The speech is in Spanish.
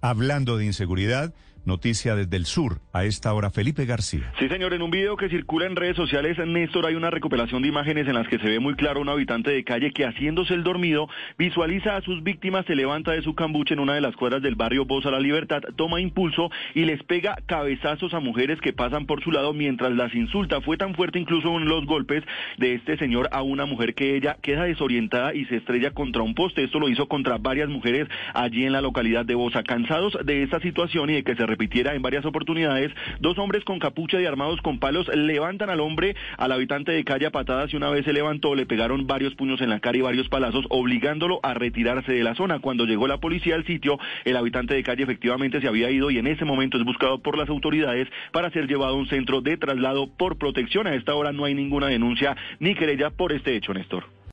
Hablando de inseguridad, Noticia desde el sur. A esta hora, Felipe García. Sí, señor. En un video que circula en redes sociales, Néstor, hay una recopilación de imágenes en las que se ve muy claro un habitante de calle que, haciéndose el dormido, visualiza a sus víctimas, se levanta de su cambuche en una de las cuadras del barrio Voz a la Libertad, toma impulso y les pega cabezazos a mujeres que pasan por su lado mientras las insulta. Fue tan fuerte incluso en los golpes de este señor a una mujer que ella queda desorientada y se estrella contra un poste. Esto lo hizo contra varias mujeres allí en la localidad de Bosa. Cansados de esta situación y de que se repitiera en varias oportunidades, dos hombres con capucha y armados con palos levantan al hombre, al habitante de calle a patadas y una vez se levantó le pegaron varios puños en la cara y varios palazos obligándolo a retirarse de la zona. Cuando llegó la policía al sitio, el habitante de calle efectivamente se había ido y en ese momento es buscado por las autoridades para ser llevado a un centro de traslado por protección. A esta hora no hay ninguna denuncia ni querella por este hecho, Néstor.